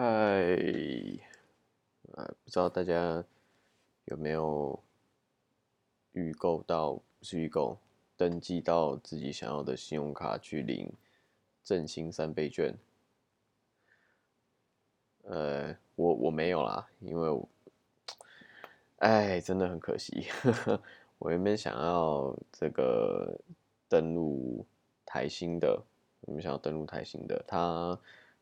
嗨，呃，不知道大家有没有预购到，不是预购，登记到自己想要的信用卡去领振兴三倍券？呃，我我没有啦，因为，哎，真的很可惜。我原本想要这个登录台新的，我们想要登录台新的，它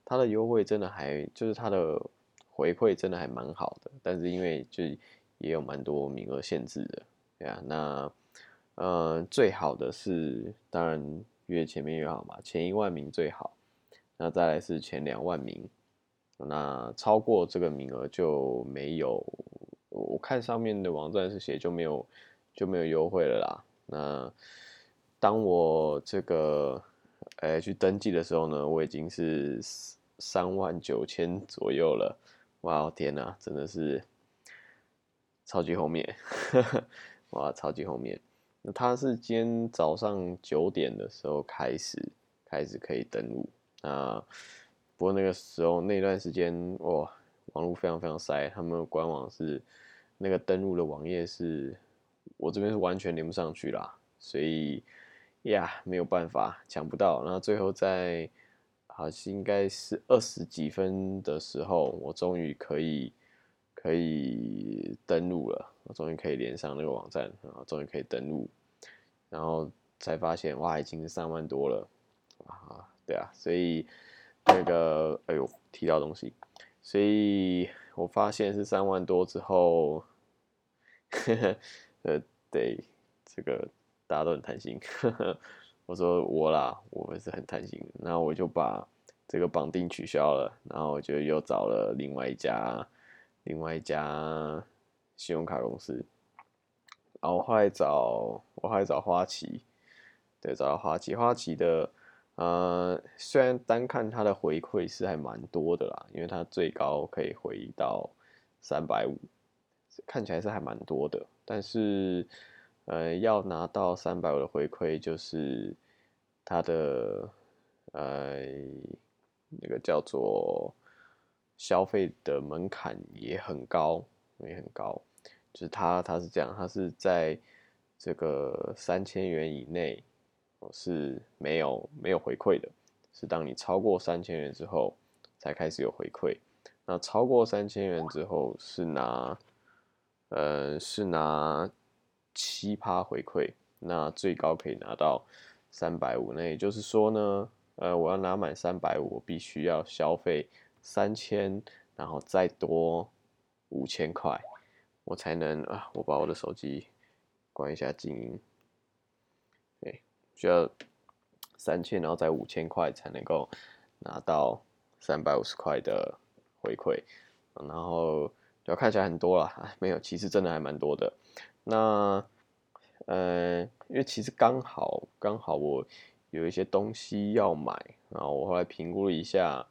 它的优惠真的还就是它的回馈真的还蛮好的，但是因为就也有蛮多名额限制的，对啊，那呃最好的是当然越前面越好嘛，前一万名最好，那再来是前两万名。那超过这个名额就没有，我看上面的网站是写就没有就没有优惠了啦。那当我这个哎去登记的时候呢，我已经是三万九千左右了。哇天哪，真的是超级后面，哇超级后面。那他是今天早上九点的时候开始开始可以登录啊。不过那个时候那段时间哇，网络非常非常塞，他们官网是那个登录的网页是，我这边是完全连不上去啦，所以呀没有办法抢不到，然后最后在好像应该是二十几分的时候，我终于可以可以登录了，我终于可以连上那个网站，然后终于可以登录，然后才发现哇已经是三万多了。啊，对啊，所以。那个，哎呦，提到东西，所以我发现是三万多之后，呵呵呃，对，这个大家都很贪心。我说我啦，我们是很贪心，然后我就把这个绑定取消了，然后我就又找了另外一家，另外一家信用卡公司，然后后来找，我后来找花旗，对，找到花旗，花旗的。呃，虽然单看它的回馈是还蛮多的啦，因为它最高可以回到三百五，看起来是还蛮多的。但是，呃，要拿到三百五的回馈，就是它的呃那个叫做消费的门槛也很高，也很高。就是它它是这样，它是在这个三千元以内。是没有没有回馈的，是当你超过三千元之后才开始有回馈。那超过三千元之后是拿，呃，是拿七趴回馈，那最高可以拿到三百五。那也就是说呢，呃，我要拿满三百五，我必须要消费三千，然后再多五千块，我才能啊，我把我的手机关一下静音。需要三千，然后再五千块才能够拿到三百五十块的回馈，然后就看起来很多了，没有，其实真的还蛮多的。那呃，因为其实刚好刚好我有一些东西要买，然后我后来评估了一下，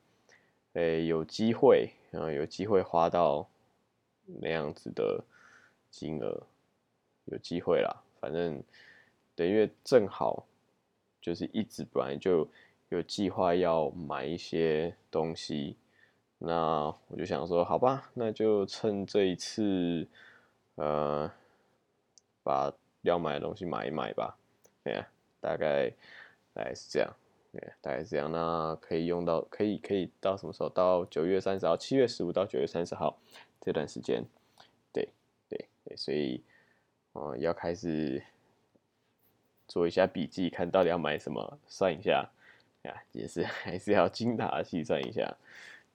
诶，有机会，然后有机会花到那样子的金额，有机会啦，反正对，因为正好。就是一直本来就有计划要买一些东西，那我就想说，好吧，那就趁这一次，呃，把要买的东西买一买吧。对呀，大概大概是这样，对，大概是这样。那可以用到，可以可以到什么时候？到九月三十号，七月十五到九月三十号这段时间。对对对，所以，哦，要开始。做一下笔记，看到底要买什么，算一下，啊，也是还是要精打细算一下，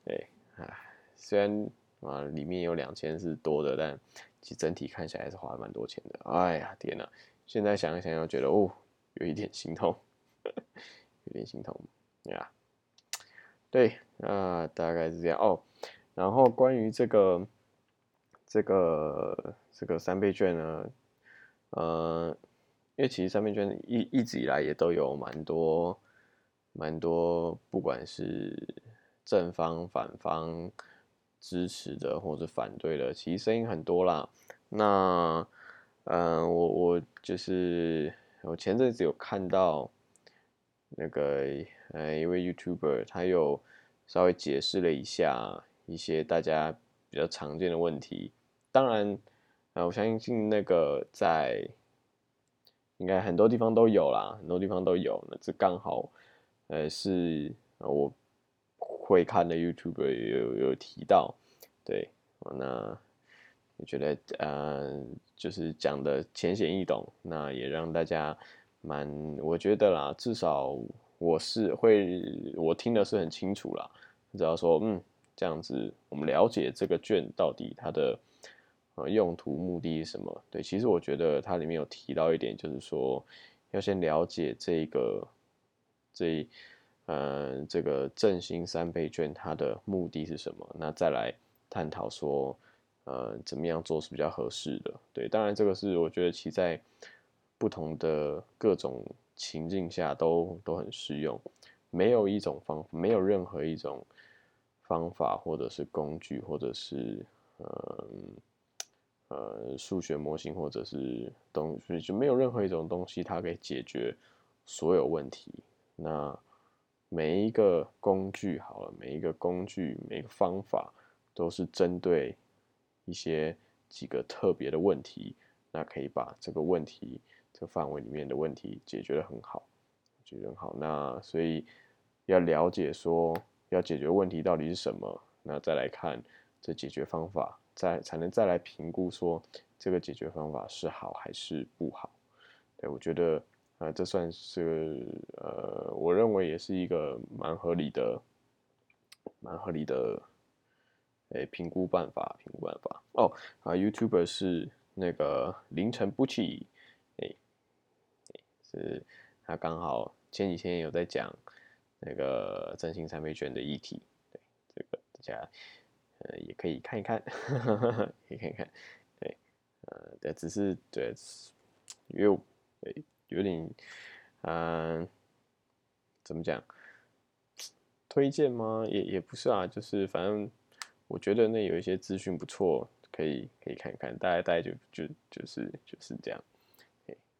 对，啊，虽然啊里面有两千是多的，但其实整体看起来还是花了蛮多钱的。哎呀，天哪！现在想一想，又觉得哦，有一点心痛，有点心痛，呀，对，那大概是这样哦。然后关于这个这个这个三倍券呢，呃。因为其实三倍券一一直以来也都有蛮多蛮多，不管是正方反方支持的或者反对的，其实声音很多啦。那嗯，我我就是我前阵子有看到那个呃一位 YouTuber，他有稍微解释了一下，一些大家比较常见的问题。当然，呃，我相信那个在应该很多地方都有啦，很多地方都有。那这刚好，呃，是我会看的 YouTube 有有提到，对，那我觉得呃，就是讲的浅显易懂，那也让大家蛮，我觉得啦，至少我是会，我听的是很清楚啦，只要说嗯，这样子，我们了解这个卷到底它的。用途目的是什么？对，其实我觉得它里面有提到一点，就是说要先了解这个这呃这个振兴三倍券它的目的是什么，那再来探讨说呃怎么样做是比较合适的。对，当然这个是我觉得其在不同的各种情境下都都很适用，没有一种方没有任何一种方法或者是工具或者是嗯。呃，数学模型或者是东西，就没有任何一种东西它可以解决所有问题。那每一个工具好了，每一个工具，每个方法都是针对一些几个特别的问题，那可以把这个问题这个范围里面的问题解决的很好，解决很好。那所以要了解说要解决问题到底是什么，那再来看这解决方法。再才能再来评估说这个解决方法是好还是不好。对我觉得，呃，这算是呃，我认为也是一个蛮合理的、蛮合理的，诶，评估办法。评估办法哦啊，YouTuber 是那个凌晨不起，诶，是他刚好前几天有在讲那个真心三倍券的议题。对，这个大家。呃，也可以看一看，可以看一看，对，呃，对，只是对，因为对有点，嗯，怎么讲？推荐吗？也也不是啊，就是反正我觉得那有一些资讯不错，可以可以看看，大概大概就就就是就是这样，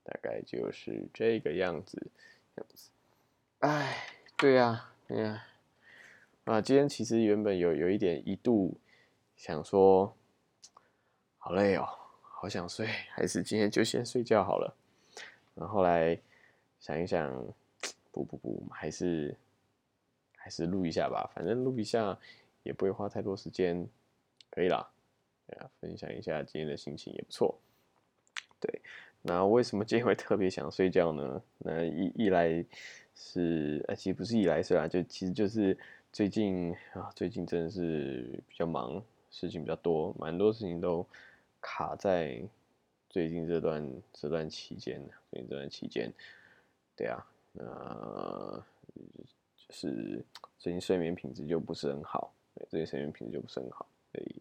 大概就是这个样子样子。哎，对呀，对呀。啊，今天其实原本有有一点一度想说，好累哦，好想睡，还是今天就先睡觉好了。然后来想一想，不不不，还是还是录一下吧，反正录一下也不会花太多时间，可以啦。对啊，分享一下今天的心情也不错。对，那为什么今天会特别想睡觉呢？那一一来是，呃，其实不是一来是啊，就其实就是。最近啊，最近真的是比较忙，事情比较多，蛮多事情都卡在最近这段这段期间最近这段期间，对啊，呃，就是最近睡眠品质就不是很好，对，最近睡眠品质就不是很好，所以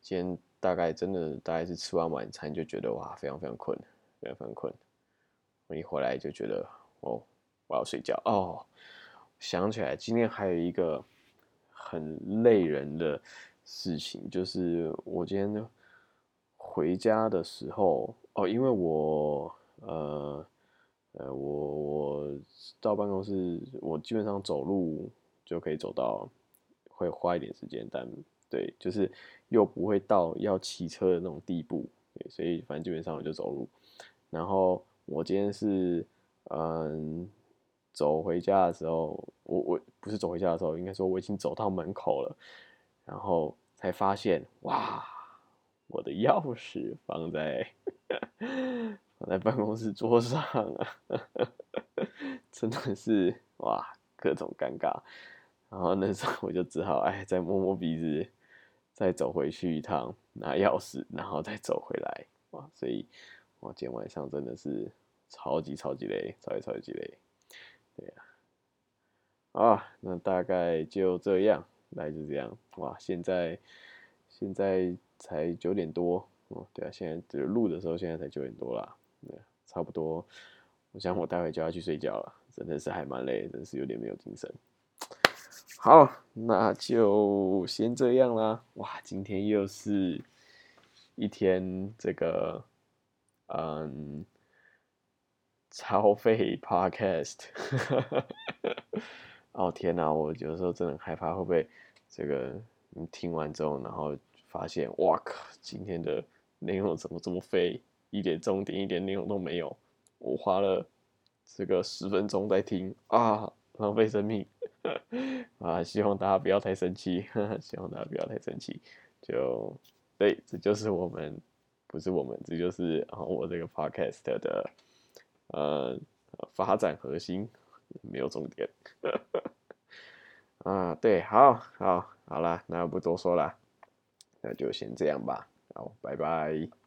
今天大概真的大概是吃完晚餐就觉得哇，非常非常困，非常非常困，我一回来就觉得哦，我要睡觉哦。想起来，今天还有一个很累人的事情，就是我今天呢回家的时候，哦，因为我呃呃，我我到办公室，我基本上走路就可以走到，会花一点时间，但对，就是又不会到要骑车的那种地步，对，所以反正基本上我就走路。然后我今天是嗯。走回家的时候，我我不是走回家的时候，应该说我已经走到门口了，然后才发现，哇，我的钥匙放在放在办公室桌上啊，真的是哇，各种尴尬。然后那时候我就只好哎，再摸摸鼻子，再走回去一趟拿钥匙，然后再走回来。哇，所以我今天晚上真的是超级超级累，超级超级累。对呀，啊，那大概就这样，来就这样，哇，现在现在才九点多，哦，对啊，现在这录的时候现在才九点多啦，对，差不多，我想我待会就要去睡觉了，真的是还蛮累，真是有点没有精神。好，那就先这样啦，哇，今天又是一天这个，嗯。超费 Podcast，哦天哪！我有时候真的很害怕会不会这个你听完之后，然后发现，哇靠，今天的内容怎么这么废，一点重点一点内容都没有，我花了这个十分钟在听啊，浪费生命 啊！希望大家不要太生气，希望大家不要太生气。就对，这就是我们，不是我们，这就是啊我这个 podcast 的呃发展核心，没有重点。啊，对，好好好了，那不多说了，那就先这样吧，好，拜拜。